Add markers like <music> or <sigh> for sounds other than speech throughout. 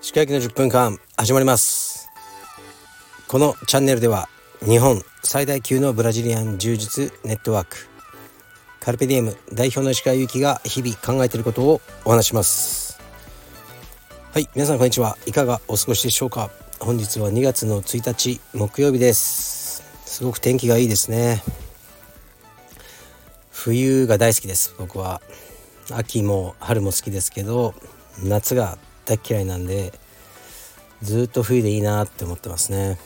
宿焼の10分間始まります。このチャンネルでは日本最大級のブラジリアン柔術ネットワークカルペディエム代表の石川祐希が日々考えていることをお話します。はい皆さんこんにちは。いかがお過ごしでしょうか。本日は2月の1日木曜日です。すごく天気がいいですね。冬が大好きです。僕は。秋も春も好きですけど夏が大嫌いなんでずっと冬でいいなって思ってますね。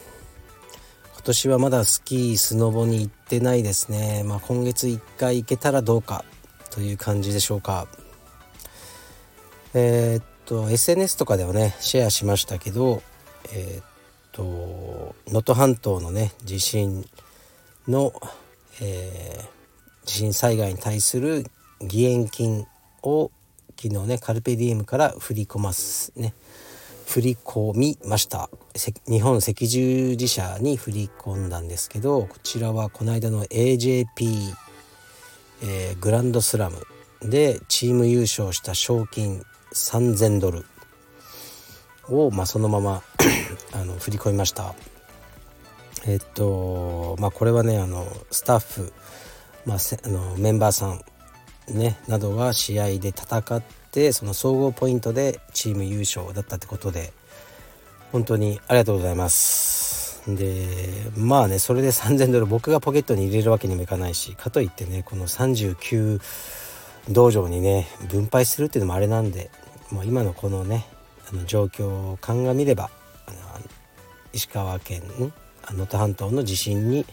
今年はまだスキースノボに行ってないですね。まあ今月1回行けたらどうかという感じでしょうか。えー、っと SNS とかではねシェアしましたけどえー、っと能登半島のね地震の、えー、地震災害に対する義援金を昨日ねカルペディエムから振り込ますね。振り込みました。日本赤十字社に振り込んだんですけどこちらはこの間の AJP、えー、グランドスラムでチーム優勝した賞金3000ドルを、まあ、そのまま <coughs> あの振り込みました。えっとまあこれはねあのスタッフ、まあ、あのメンバーさんねなどが試合で戦ってその総合ポイントでチーム優勝だったってことで本当にありがとうございます。でまあねそれで3000ドル僕がポケットに入れるわけにもいかないしかといってねこの39道場にね分配するっていうのもあれなんでもう今のこのねあの状況を鑑みればあの石川県能登半島の地震に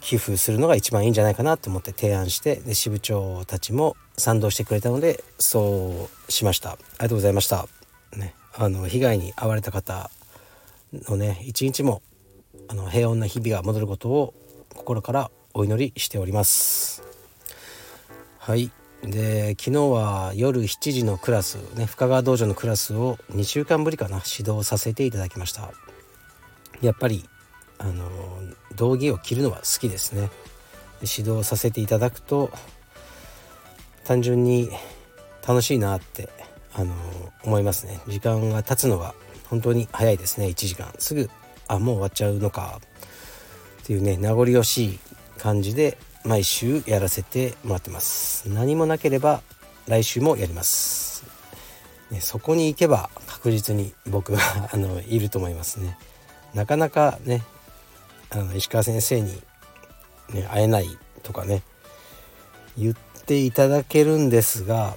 寄付するのが一番いいんじゃないかなと思って提案してで支部長たちも賛同してくれたのでそうしました。ありがとうございました。ねあの被害に遭われた方のね一日もあの平穏な日々が戻ることを心からお祈りしております。はい。で昨日は夜7時のクラスね深川道場のクラスを2週間ぶりかな指導させていただきました。やっぱりあの道着を着るのは好きですね。指導させていただくと単純に楽しいなってあの思いますね。時間が経つのが本当に早いですね。1時間。すぐあもう終わっちゃうのかっていうね名残惜しい感じで毎週やらせてもらってます。何もなければ来週もやります、ね、そこに行けば確実に僕があのいると思いますね。なかなかねあの石川先生に、ね、会えないとかね言っていただけるんですが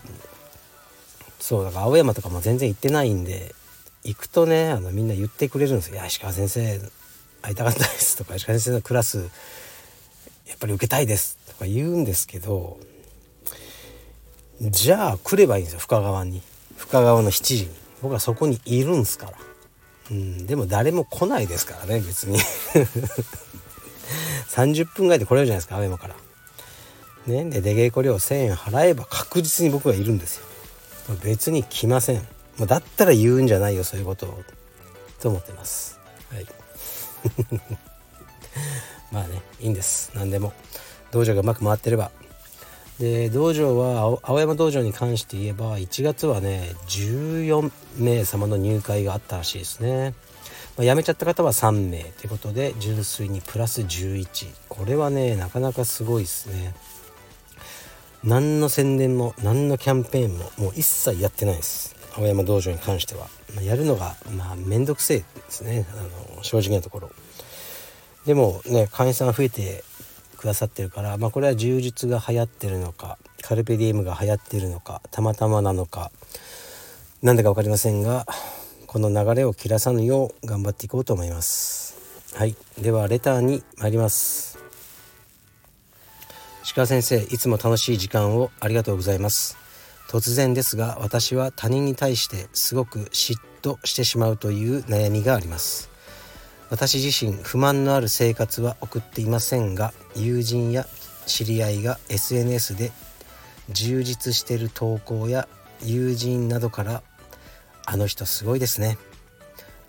そうだから青山とかも全然行ってないんで行くとねあのみんな言ってくれるんですよ「いや石川先生会いたかったです」とか「石川先生のクラスやっぱり受けたいです」とか言うんですけどじゃあ来ればいいんですよ深川に。深川の7時に。僕はそこにいるんすから。うん、でも誰も来ないですからね別に。<laughs> 30分ぐらいで来れるじゃないですか青山から。ねで出稽古料1000円払えば確実に僕がいるんですよ。別に来ません。もうだったら言うんじゃないよそういうことをと思ってます。はい。<laughs> まあねいいんです。何でも。道場がうまく回ってれば。で道場は青山道場に関して言えば1月はね14名様の入会があったらしいですね、まあ、辞めちゃった方は3名ということで純粋にプラス11これはねなかなかすごいですね。何の宣伝も何のキャンペーンももう一切やってないです。青山道場に関しては、まあ、やるのがまあ面倒くせえですね。あの正直なところ。でもね会員さんが増えてくださってるから、まあ、これは充実が流行ってるのかカルペディエムが流行ってるのかたまたまなのか何だか分かりませんがこの流れを切らさぬよう頑張っていこうと思います。はい。ではレターに参ります。鹿先生いつも楽しい時間をありがとうございます。突然ですが私は他人に対してすごく嫉妬してしまうという悩みがあります。私自身不満のある生活は送っていませんが友人や知り合いが SNS で充実してる投稿や友人などから「あの人すごいですね」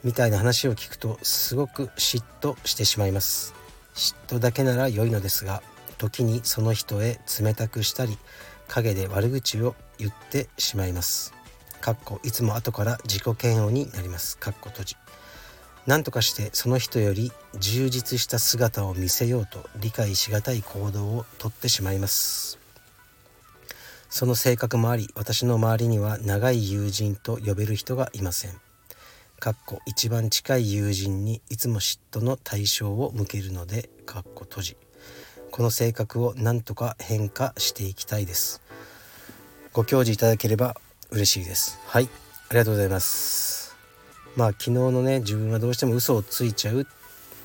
みたいな話を聞くとすごく嫉妬してしまいます。嫉妬だけなら良いのですが時にその人へ冷たくしたり陰で悪口を言ってしまいます。かっこいつも後から自己嫌悪になります。かっこ閉じ。何とかしてその人より充実した姿を見せようと理解しがたい行動をとってしまいます。その性格もあり私の周りには長い友人と呼べる人がいません。かっこ一番近い友人にいつも嫉妬の対象を向けるのでかっこ閉じ。この性格を何とか変化していきたいです。ご教示いただければ嬉しいです。はい。ありがとうございます。まあ昨日のね自分はどうしても嘘をついちゃうっ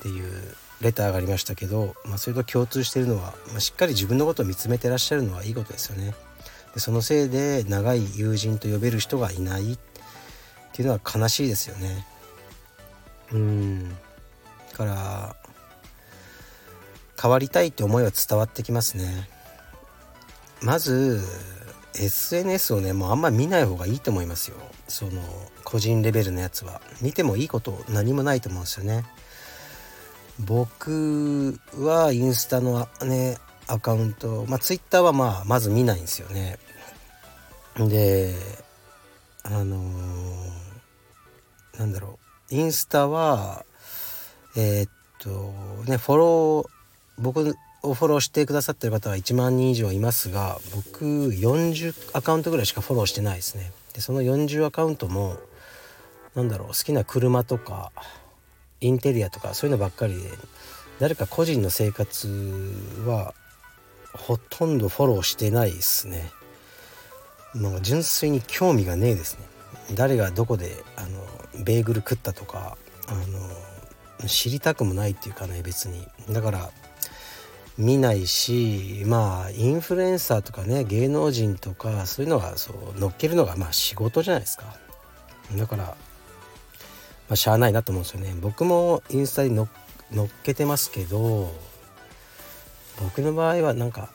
ていうレターがありましたけど、まあ、それと共通してるのは、まあ、しっかり自分のことを見つめてらっしゃるのはいいことですよね。でそのせいで長い友人と呼べる人がいないっていうのは悲しいですよね。うん。から変わりたいって思いは伝わってきますね。まず SNS をねもうあんま見ない方がいいと思いますよ。その個人レベルのやつは。見てもいいこと何もないと思うんですよね。僕はインスタのねアカウントまあツイッターはまあまず見ないんですよね。であのー、なんだろう。インスタはえー、っとねフォロー僕をフォローしてくださってる方は1万人以上いますが僕40アカウントぐらいしかフォローしてないですね。でその40アカウントもなんだろう好きな車とかインテリアとかそういうのばっかりで誰か個人の生活はほとんどフォローしてないですね。なんか純粋に興味がねえですね。誰がどこであのベーグル食ったとかあの知りたくもないっていうかね別に。だから見ないしまあインフルエンサーとかね芸能人とかそういうのはそう乗っけるのがまあ仕事じゃないですか。だから、まあ、しゃあないなと思うんですよね。僕もインスタに乗っけてますけど僕の場合はなんか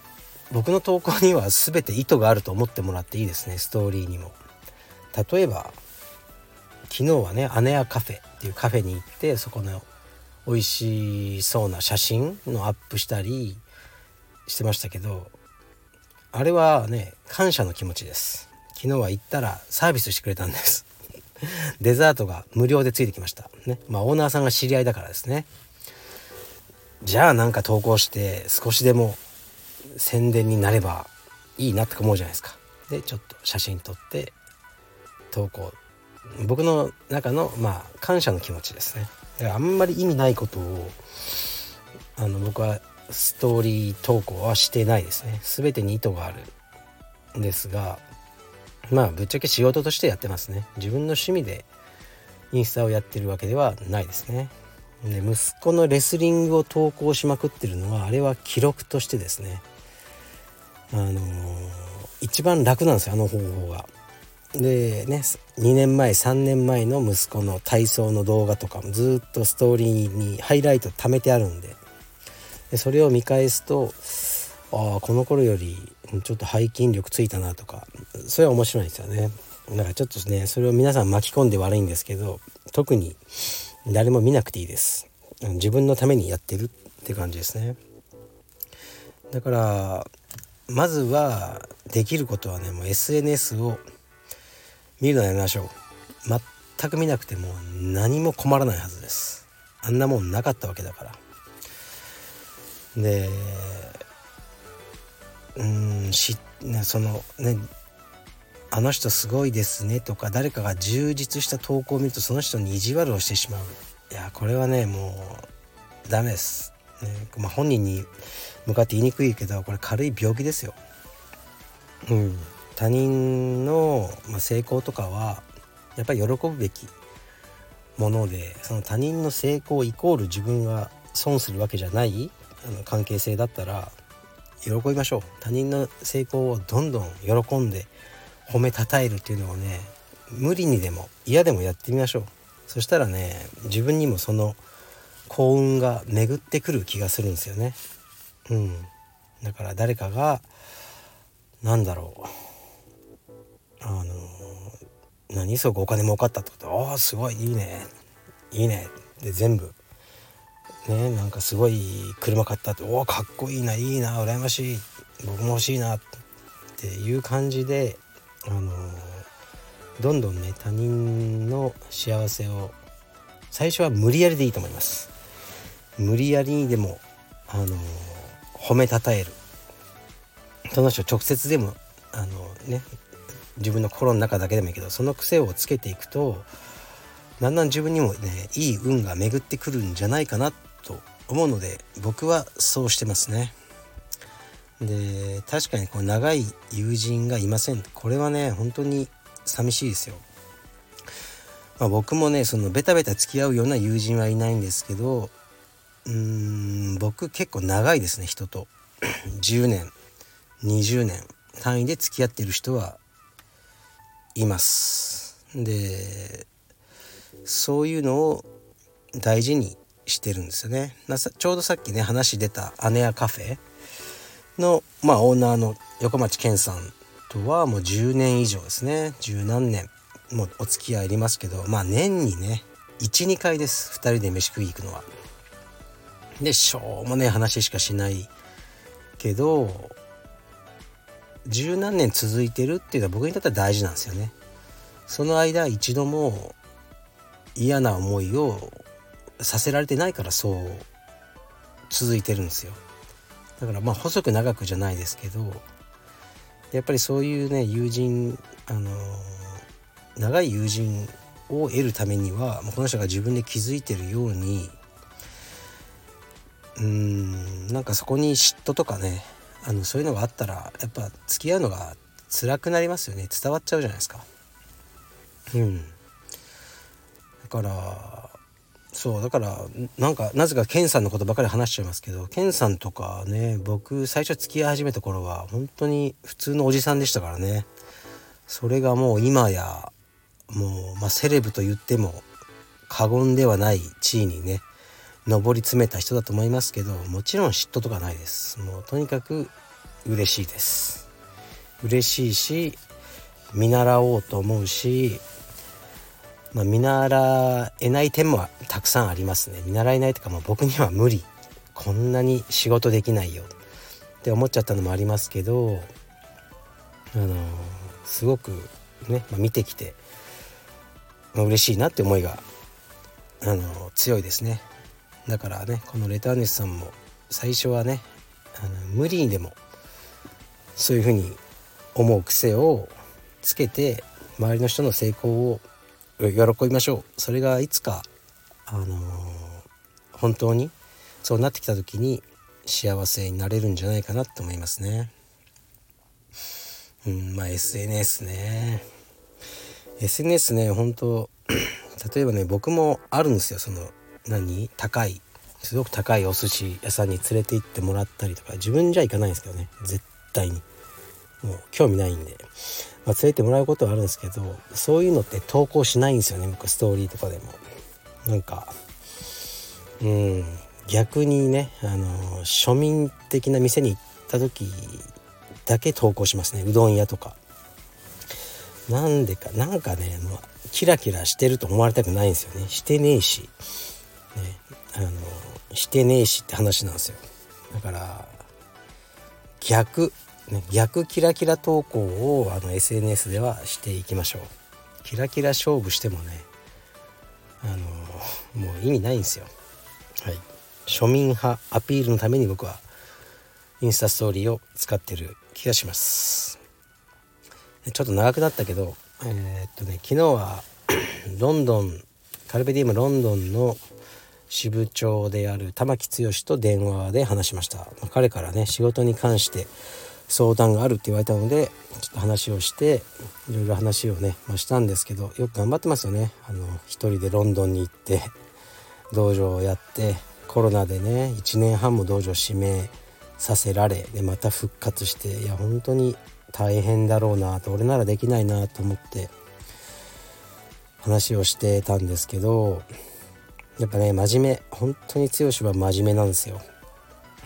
僕の投稿には全て意図があると思ってもらっていいですね。ストーリーにも。例えば昨日はね姉屋カフェっていうカフェに行ってそこの美味しそうな写真のアップしたりしてましたけどあれはね感謝の気持ちです。昨日は行ったらサービスしてくれたんです。<laughs> デザートが無料でついてきました。ね。まあオーナーさんが知り合いだからですね。じゃあなんか投稿して少しでも宣伝になればいいなって思うじゃないですか。でちょっと写真撮って投稿。僕の中のまあ感謝の気持ちですね。あんまり意味ないことをあの僕はストーリー投稿はしてないですね。全てに意図があるんですがまあぶっちゃけ仕事としてやってますね。自分の趣味でインスタをやってるわけではないですね。で息子のレスリングを投稿しまくってるのはあれは記録としてですね。あのー、一番楽なんですよあの方法が。でね2年前3年前の息子の体操の動画とかもずっとストーリーにハイライト貯めてあるんで。でそれを見返すとああこの頃よりちょっと背筋力ついたなとかそれは面白いですよね。だからちょっとねそれを皆さん巻き込んで悪いんですけど特に誰も見なくていいです。自分のためにやってるって感じですね。だからまずはできることはねもう SNS を見るのやめましょう。全く見なくても何も困らないはずです。あんなもんなかったわけだから。でうんしそのねあの人すごいですねとか誰かが充実した投稿を見るとその人に意地悪をしてしまう。いやこれはねもうダメです、ねまあ、本人に向かって言いにくいけどこれ軽い病気ですよ。うん。他人の成功とかはやっぱり喜ぶべきものでその他人の成功イコール自分が損するわけじゃないあの関係性だったら喜びましょう。他人の成功をどんどん喜んで褒めたたえるっていうのをね無理にでも嫌でもやってみましょう。そしたらね自分にもその幸運が巡ってくる気がするんですよね。うん。だから誰かが何だろう。あの何そこお金儲かったってこと？ああすごいいいね。いいね。で全部。ねなんかすごい車買ったって。おおかっこいいな。いいな。羨ましい。僕も欲しいな。っていう感じであのどんどんね他人の幸せを最初は無理やりでいいと思います。無理やりにでもあの褒めたたえる。その人直接でもあのね自分の心の中だけでもいいけどその癖をつけていくとだんだん自分にもねいい運が巡ってくるんじゃないかなと思うので僕はそうしてますね。で確かにこう長い友人がいませんこれはね本当に寂しいですよ。まあ、僕もねそのベタベタ付き合うような友人はいないんですけどうーん僕結構長いですね人と <clears throat> 10年20年単位で付き合ってる人はいます。でそういうのを大事にしてるんですよね。ちょうどさっきね話出た姉屋カフェの、まあ、オーナーの横町健さんとはもう10年以上ですね。十何年もうお付き合いありますけどまあ年にね12回です。2人で飯食い行くのは。でしょうもね話しかしないけど十何年続いてるっていうのは僕にとっては大事なんですよね。その間一度も嫌な思いをさせられてないからそう続いてるんですよ。だからまあ細く長くじゃないですけどやっぱりそういうね友人あの長い友人を得るためにはこの人が自分で気づいてるようにうんなんかそこに嫉妬とかねあのそういうのがあったらやっぱ付き合うのが辛くなりますよね。伝わっちゃうじゃないですか。うん。だからそうだからなんかなぜかケンさんのことばかり話しちゃいますけどケンさんとかね僕最初付き合い始めた頃は本当に普通のおじさんでしたからね。それがもう今やもう、まあ、セレブと言っても過言ではない地位にね上り詰めた人だと思いますけどもちろん嫉妬とかないです。もうとにかく嬉しいです。嬉しいし見習おうと思うし、まあ、見習えない点もたくさんありますね。見習えないというか、まあ、僕には無理。こんなに仕事できないよ。って思っちゃったのもありますけどあのすごくね、まあ、見てきて、まあ、嬉しいなって思いがあの強いですね。だからねこのレターネスさんも最初はねあの無理にでもそういうふうに思う癖をつけて周りの人の成功を喜びましょうそれがいつかあのー、本当にそうなってきた時に幸せになれるんじゃないかなと思いますね。うんまあ SNS ね SNS ね本当 <clears throat> 例えばね僕もあるんですよその何？高いすごく高いお寿司屋さんに連れて行ってもらったりとか自分じゃ行かないんですけどね。絶対に。もう興味ないんで、まあ、連れてもらうことはあるんですけどそういうのって投稿しないんですよね。僕ストーリーとかでも。なんかうん。逆にねあの庶民的な店に行った時だけ投稿しますね。うどん屋とか。なんでかなんかねもうキラキラしてると思われたくないんですよね。してねえし。あのしてねえしって話なんですよ。だから逆、ね、逆キラキラ投稿をあの SNS ではしていきましょう。キラキラ勝負してもねあのもう意味ないんですよ。はい。庶民派アピールのために僕はインスタストーリーを使ってる気がします。ちょっと長くなったけどえー、っとね昨日は <clears throat> ロンドンカルベディウムロンドンの支部長である玉木剛と電話で話しました、まあ、彼からね仕事に関して相談があるって言われたのでちょっと話をしていろいろ話をね、まあ、したんですけどよく頑張ってますよね。あの一人でロンドンに行って道場をやってコロナでね1年半も道場指名させられでまた復活していや本当に大変だろうなと俺ならできないなと思って話をしてたんですけどやっぱね真面目。本当に剛は真面目なんですよ。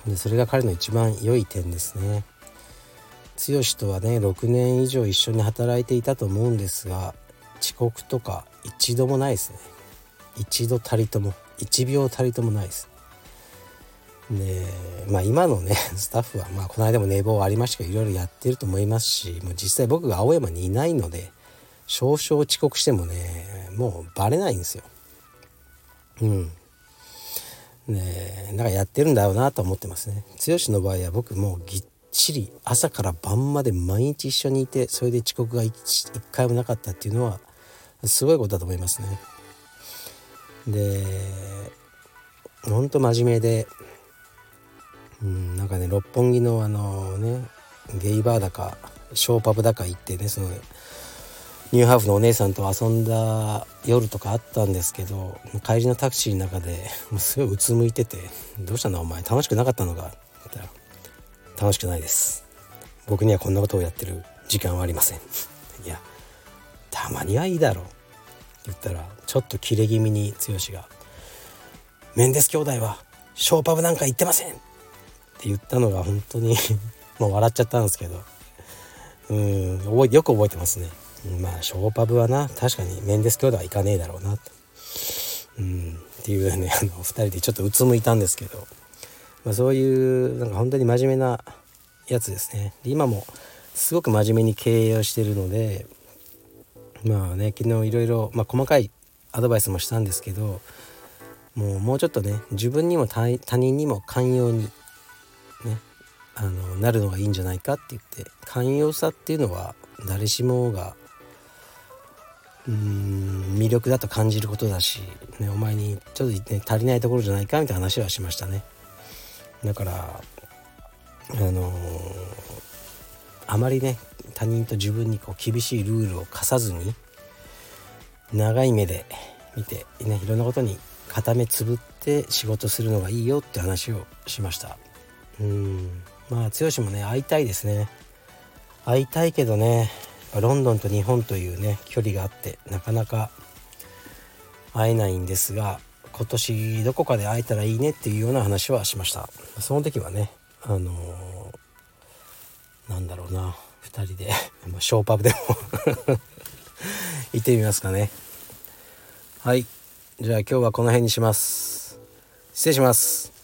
でそれが彼の一番良い点ですね。剛とはね6年以上一緒に働いていたと思うんですが遅刻とか一度もないですね。一度たりとも1秒たりともないです。でまあ今のね <laughs> スタッフはまあこの間も寝坊ありましたけどいろいろやってると思いますしもう実際僕が青山にいないので少々遅刻してもねもうバレないんですよ。うんねなんかやってるんだろうなと思ってますね。剛の場合は僕もうぎっちり朝から晩まで毎日一緒にいてそれで遅刻が一回もなかったっていうのはすごいことだと思いますね。でほんと真面目でうんなんかね六本木のあのねゲイバーだかショーパブだか行ってねそのニューハーフのお姉さんと遊んだ夜とかあったんですけど帰りのタクシーの中でもうすごいうつむいてて「どうしたの？お前楽しくなかったのか?」って言ったら「楽しくないです僕にはこんなことをやってる時間はありません」いやたまにはいいだろうって言ったらちょっとキレ気味に剛が「メンデス兄弟はショーパブなんか行ってません!」って言ったのが本当にもう笑っちゃったんですけどうんよく覚えてますね。まあショーパブはな確かにメンデス兄弟は行かねえだろうなうんっていうねあの2人でちょっとうつむいたんですけど、まあ、そういうなんか本当に真面目なやつですね。で今もすごく真面目に経営をしてるのでまあね昨日いろいろ、まあ、細かいアドバイスもしたんですけどもうもうちょっとね自分にも他人にも寛容にねあのなるのがいいんじゃないかって言って寛容さっていうのは誰しもが魅力だと感じることだし、ね、お前にちょっと、ね、足りないところじゃないかみたいな話はしましたね。だからあのー、あまりね他人と自分にこう厳しいルールを課さずに長い目で見て、ね、いろんなことに片目つぶって仕事するのがいいよって話をしました。うん。まあ剛もね会いたいですね。会いたいけどねロンドンと日本というね距離があってなかなか会えないんですが今年どこかで会えたらいいねっていうような話はしました。その時はねあのー、なんだろうな2人で <laughs> ショーパブでも <laughs> 行ってみますかね。はい。じゃあ今日はこの辺にします。失礼します。